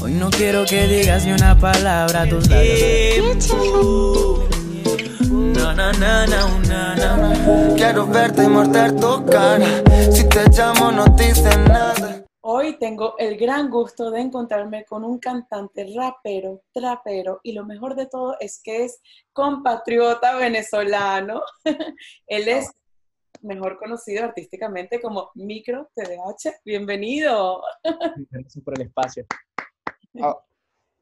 Hoy no quiero que digas ni una palabra a tus labios. Na, na, na. Quiero verte y morder tu cara. Si te llamo, no dices nada. Hoy tengo el gran gusto de encontrarme con un cantante rapero, trapero y lo mejor de todo es que es compatriota venezolano. Él es mejor conocido artísticamente como Micro TDH. Bienvenido. Gracias por el espacio. Ah.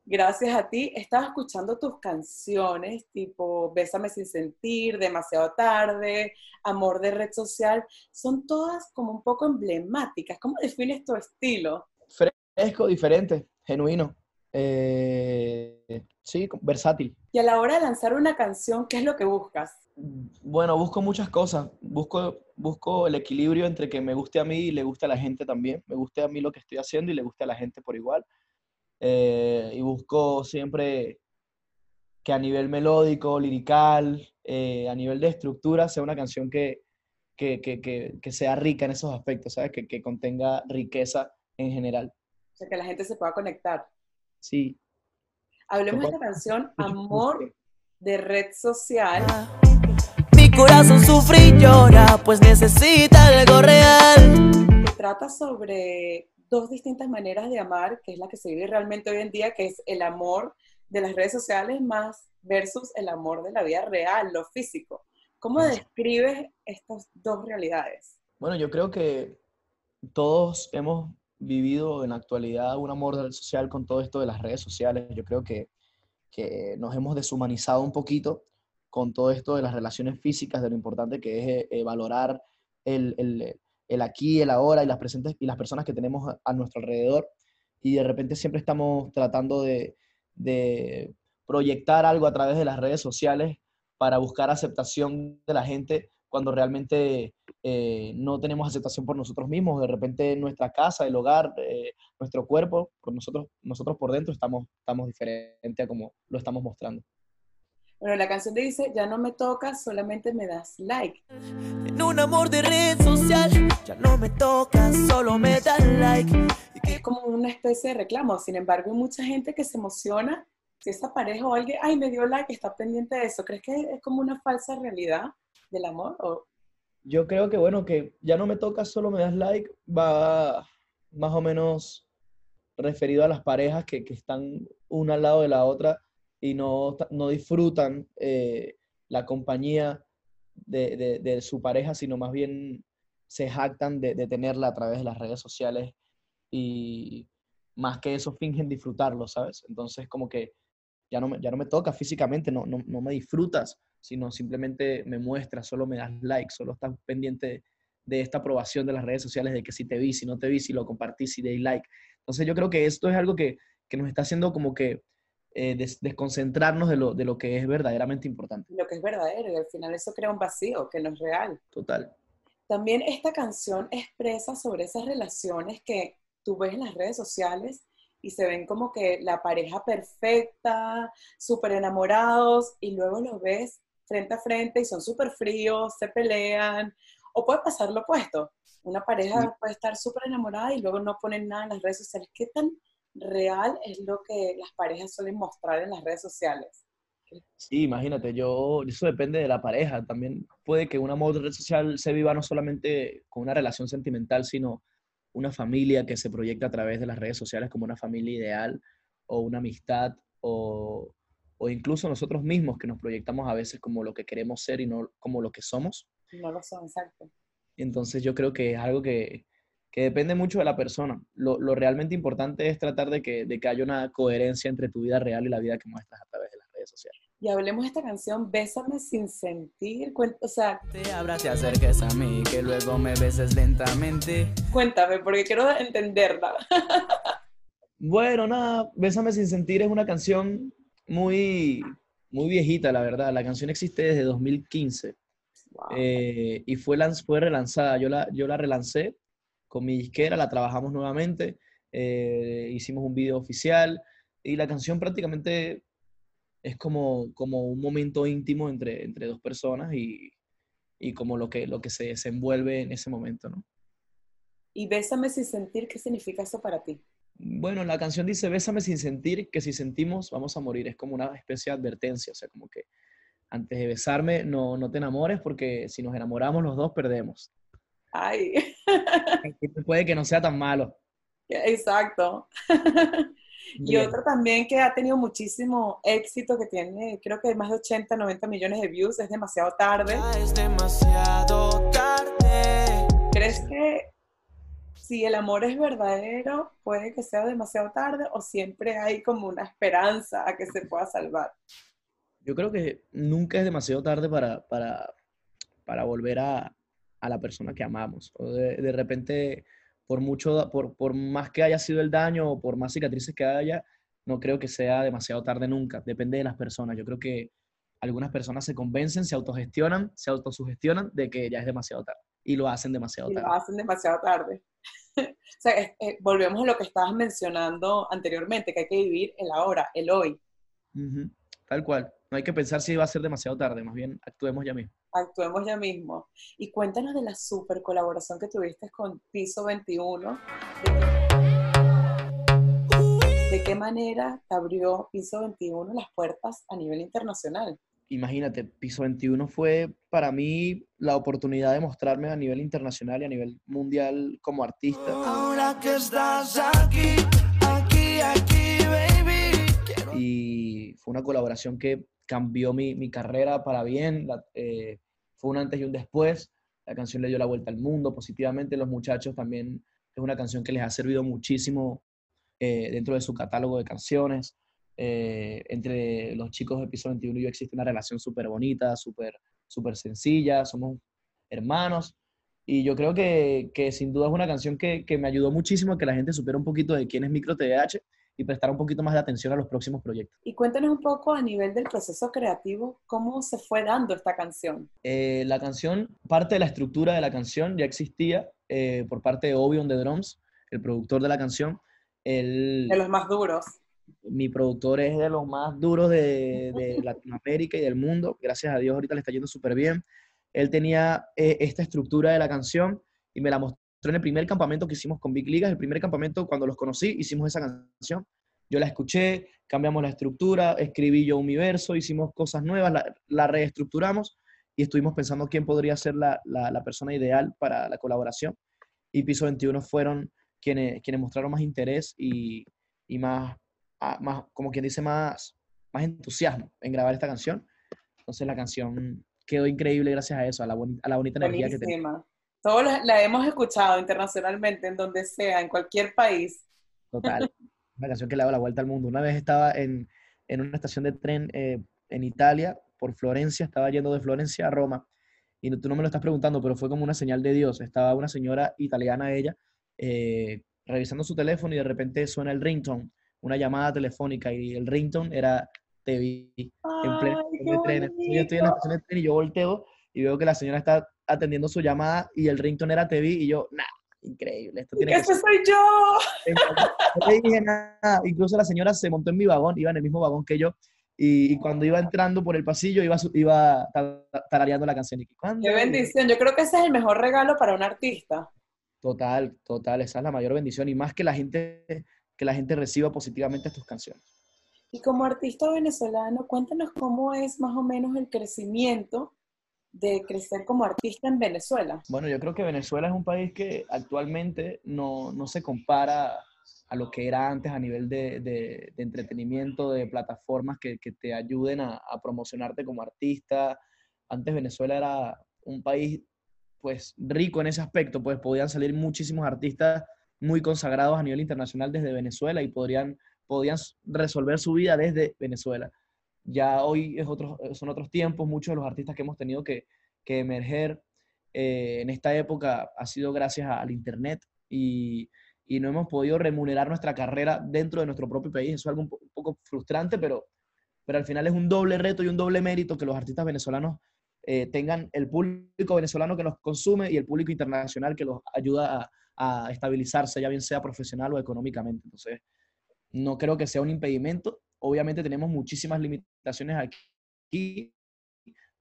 Gracias a ti. Estaba escuchando tus canciones, tipo Bésame sin sentir, Demasiado tarde, Amor de red social. Son todas como un poco emblemáticas. ¿Cómo defines tu estilo? Fresco, diferente, genuino. Eh, sí, versátil. Y a la hora de lanzar una canción, ¿qué es lo que buscas? Bueno, busco muchas cosas. Busco, busco el equilibrio entre que me guste a mí y le guste a la gente también. Me guste a mí lo que estoy haciendo y le guste a la gente por igual. Eh, y busco siempre que a nivel melódico, lirical, eh, a nivel de estructura, sea una canción que, que, que, que sea rica en esos aspectos, ¿sabes? Que, contenga riqueza en general. O sea, que la gente se pueda conectar. Sí. Hablemos de esta canción, Amor de Red Social. Mi corazón sufre y llora, pues necesita algo real. Que trata sobre dos distintas maneras de amar, que es la que se vive realmente hoy en día, que es el amor de las redes sociales más versus el amor de la vida real, lo físico. ¿Cómo describes estas dos realidades? Bueno, yo creo que todos hemos vivido en la actualidad un amor social con todo esto de las redes sociales. Yo creo que, que nos hemos deshumanizado un poquito con todo esto de las relaciones físicas, de lo importante que es eh, valorar el, el, el aquí, el ahora y las, presentes, y las personas que tenemos a, nuestro alrededor. Y de repente siempre estamos tratando de, proyectar algo a través de las redes sociales para buscar aceptación de la gente cuando realmente eh, no tenemos aceptación por nosotros mismos. De repente nuestra casa, el hogar, eh, nuestro cuerpo, por nosotros, nosotros por dentro estamos, estamos diferentes a como lo estamos mostrando. Bueno, la canción dice, ya no me tocas, solamente me das like. En un amor de red social, ya no me tocas, solo me das like. Es como una especie de reclamo, sin embargo, hay mucha gente que se emociona si esa pareja o alguien, ay, me dio like, está pendiente de eso. ¿Crees que es como una falsa realidad del amor? ¿O? Yo creo que, bueno, que ya no me tocas, solo me das like, va más o menos referido a las parejas que, que están una al lado de la otra y no, no disfrutan eh, la compañía de, de, su pareja, sino más bien se jactan de, de, tenerla a través de las redes sociales y más que eso fingen disfrutarlo, ¿sabes? Entonces como que ya no me, ya no me toca físicamente, no, no, no me disfrutas, sino simplemente me muestras, solo me das like, solo estás pendiente de esta aprobación de las redes sociales, de que si te vi, si no te vi, si lo compartí, si di like. Entonces yo creo que esto es algo que, que nos está haciendo como que eh, desconcentrarnos de lo, de lo que es verdaderamente importante. Lo que es verdadero, y al final eso crea un vacío que no es real. Total. También esta canción expresa sobre esas relaciones que tú ves en las redes sociales y se ven como que la pareja perfecta, súper enamorados, y luego los ves frente a frente y son súper fríos, se pelean, o puede pasar lo opuesto. Una pareja puede estar súper enamorada y luego no ponen nada en las redes sociales. ¿Qué tan real es lo que las parejas suelen mostrar en las redes sociales. Sí, imagínate, yo, eso depende de la pareja. También puede que un amor de red social se viva no solamente con una relación sentimental, sino una familia que se proyecta a través de las redes sociales como una familia ideal o una amistad o, o incluso nosotros mismos que nos proyectamos a veces como lo que queremos ser y no como lo que somos. No lo son, exacto. Entonces yo creo que es algo que, que depende mucho de la persona. Lo, lo realmente importante es tratar de que, de que haya una coherencia entre tu vida real y la vida que muestras a través de las redes sociales. Y hablemos de esta canción, Bésame sin sentir. O sea, te abras y acerques a mí, que luego me beses lentamente. Cuéntame, porque quiero entenderla. bueno, nada, Bésame sin sentir es una canción muy, muy viejita, la verdad. La canción existe desde 2015. Eh, y fue, fue relanzada. Yo la, yo la relancé con mi disquera, la trabajamos nuevamente, eh, hicimos un video oficial y la canción prácticamente es como, como un momento íntimo entre, entre dos personas y, y como lo que, lo que se desenvuelve en ese momento, ¿no? Y Bésame sin sentir, ¿qué significa eso para ti? Bueno, la canción dice, bésame sin sentir, que si sentimos vamos a morir. Es como una especie de advertencia, o sea, como que antes de besarme no, no te enamores porque si nos enamoramos los dos perdemos. Ay, Puede que no sea tan malo. exacto. Y otro también que ha tenido muchísimo éxito, que tiene creo que más de 80, 90 millones de views, es demasiado tarde. Ya es demasiado tarde. ¿Crees que si el amor es verdadero, puede que sea demasiado tarde o siempre hay como una esperanza a que se pueda salvar? Yo creo que nunca es demasiado tarde para, para, para volver a, a la persona que amamos. O de, de repente, por mucho, por, por más que haya sido el daño o por más cicatrices que haya, no creo que sea demasiado tarde nunca. Depende de las personas. Yo creo que algunas personas se convencen, se autogestionan, se autosugestionan de que ya es demasiado tarde y lo hacen demasiado Y lo tarde. hacen demasiado tarde. o sea, es- eh, volvemos a lo que estabas mencionando anteriormente, que hay que vivir el ahora, el hoy. Tal cual. No hay que pensar si va a ser demasiado tarde, más bien actuemos ya mismo. Actuemos ya mismo. Y cuéntanos de la super colaboración que tuviste con Piso 21. ¿De, de qué manera te abrió Piso 21 las puertas a nivel internacional? imagínate, Piso 21 fue para mí la oportunidad de mostrarme a nivel internacional y a nivel mundial como artista. Ahora que estás aquí, aquí, aquí, baby. Quiero Y fue una colaboración que cambió mi, mi carrera para bien. la- eh, fue un antes y un después. La canción le dio la vuelta al mundo positivamente. Los muchachos también es una canción que les ha servido muchísimo eh, dentro de su catálogo de canciones. Eh, entre los chicos de Piso 21 y yo existe una relación súper bonita, súper súper sencilla. Somos hermanos. Y yo creo que, que sin duda es una canción que, que me ayudó muchísimo a que la gente supiera un poquito de quién es Micro TDH y prestar un poquito más de atención a los próximos proyectos. Y cuéntanos un poco a nivel del proceso creativo, cómo se fue dando esta canción. Eh, la canción, parte de la estructura de la canción ya existía eh, por parte de Obi on the Drums, el productor de la canción. Él, De los más duros. mi productor es de los más duros de, de Latinoamérica y del mundo. Gracias a Dios ahorita le está yendo súper bien. Él tenía eh, esta estructura de la canción y me la mostró en el primer campamento que hicimos con Big Ligas. El primer campamento, cuando los conocí, hicimos esa canción. Yo la escuché, cambiamos la estructura, escribí yo mi verso, hicimos cosas nuevas, la, la reestructuramos y estuvimos pensando quién podría ser la, la- la persona ideal para la colaboración. Y Piso 21 fueron quienes, quienes mostraron más interés y, y más, a- más, como quien dice, más, más entusiasmo en grabar esta canción. Entonces la canción quedó increíble gracias a eso, a la, boni- a la bonita energía que tenía. Todos la, la hemos escuchado internacionalmente, en donde sea, en cualquier país. Total. Una canción que le daba la vuelta al mundo. Una vez estaba en, en una estación de tren eh, en Italia, por Florencia, estaba yendo de Florencia a Roma. Y no- tú no me lo estás preguntando, pero fue como una señal de Dios. Estaba una señora italiana, ella, eh, revisando su teléfono y de repente suena el ringtone, una llamada telefónica y el ringtone era TV en plena estación de tren. Yo estoy en la estación de tren y yo volteo y veo que la señora está atendiendo su llamada y el ringtone era TV y yo, nah, increíble, esto tiene que ¡Ese ser. soy yo! No le dije nada. Incluso la señora se montó en mi vagón, iba en el mismo vagón que yo. Y, y cuando iba entrando por el pasillo, iba, iba ta- tarareando la canción. Y. ¡Qué bendición! Yo creo que ese es el mejor regalo para un artista. Total, total. Esa es la mayor bendición. Y más que la gente, que la gente reciba positivamente tus canciones. Y como artista venezolano, cuéntanos cómo es más o menos el crecimiento de crecer como artista en Venezuela. Bueno, yo creo que Venezuela es un país que actualmente no, no se compara a lo que era antes a nivel de, de- entretenimiento, de plataformas que, que te ayuden a, a promocionarte como artista. Antes Venezuela era un país pues rico en ese aspecto, pues podían salir muchísimos artistas muy consagrados a nivel internacional desde Venezuela y podrían, podían resolver su vida desde Venezuela. Ya hoy es otros, son otros tiempos, muchos de los artistas que hemos tenido que, que emerger eh, en esta época ha sido gracias al Internet y, y no hemos podido remunerar nuestra carrera dentro de nuestro propio país. Eso es algo un, po- un poco frustrante, pero, pero al final es un doble reto y un doble mérito que los artistas venezolanos eh, tengan el público venezolano que los consume y el público internacional que los ayuda a, a estabilizarse, ya bien sea profesional o económicamente. Entonces, no creo que sea un impedimento. Obviamente tenemos muchísimas limitaciones aquí,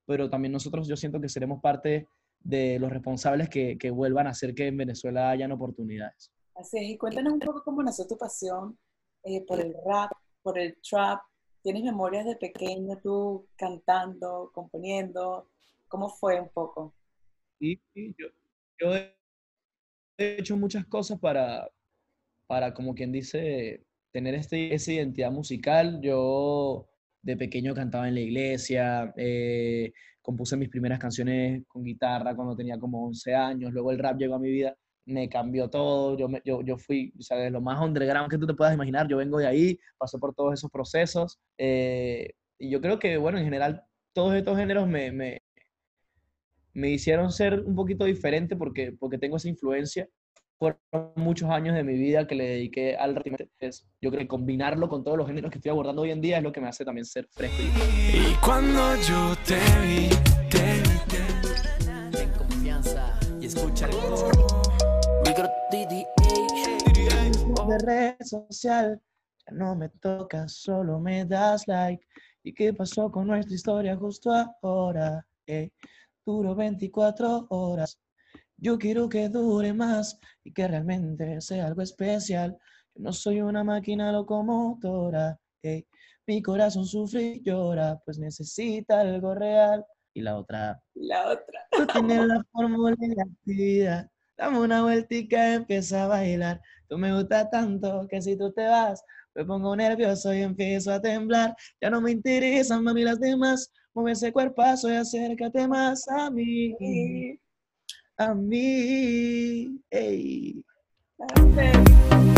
pero también nosotros yo siento que seremos parte de los responsables que, que vuelvan a hacer que en Venezuela hayan oportunidades. Así es, y cuéntanos un poco cómo nació tu pasión eh, por el rap, por el trap. ¿Tienes memorias de pequeño tú cantando, componiendo? ¿Cómo fue un poco? Sí, yo, yo he hecho muchas cosas para, para, como quien dice, tener este, esa identidad musical. Yo de pequeño cantaba en la iglesia, eh, compuse mis primeras canciones con guitarra cuando tenía como 11 años, luego el rap llegó a mi vida, me cambió todo, yo, me, yo, yo fui, ¿sabes? Lo más underground que tú te puedas imaginar, yo vengo de ahí, pasé por todos esos procesos, eh, y yo creo que, bueno, en general, todos estos géneros me, me, me hicieron ser un poquito diferente porque, porque tengo esa influencia por muchos años de mi vida que le dediqué al rap. Yo creo que combinarlo con todos los géneros que estoy abordando hoy en día es lo que me hace también ser fresco. Y cuando yo te vi, te vi, te vi. Ten confianza y escucha el Micro de red social, ya no me tocas, solo me das like. ¿Y qué pasó con nuestra historia justo ahora? Eh, duró 24 horas. Yo quiero que dure más y que realmente sea algo especial. Yo no soy una máquina locomotora. eh, Mi corazón sufre y llora, pues necesita algo real. Y la otra, La otra. Tú tienes la fórmula y la actividad. Dame una vueltica, empieza a bailar. Tú me gustas tanto que si tú te vas, me pongo nervioso y empiezo a temblar. Ya no me interesan, mami, las demás. Mueve ese cuerpazo y acércate más a mí. A mí. Ey. Perfecto.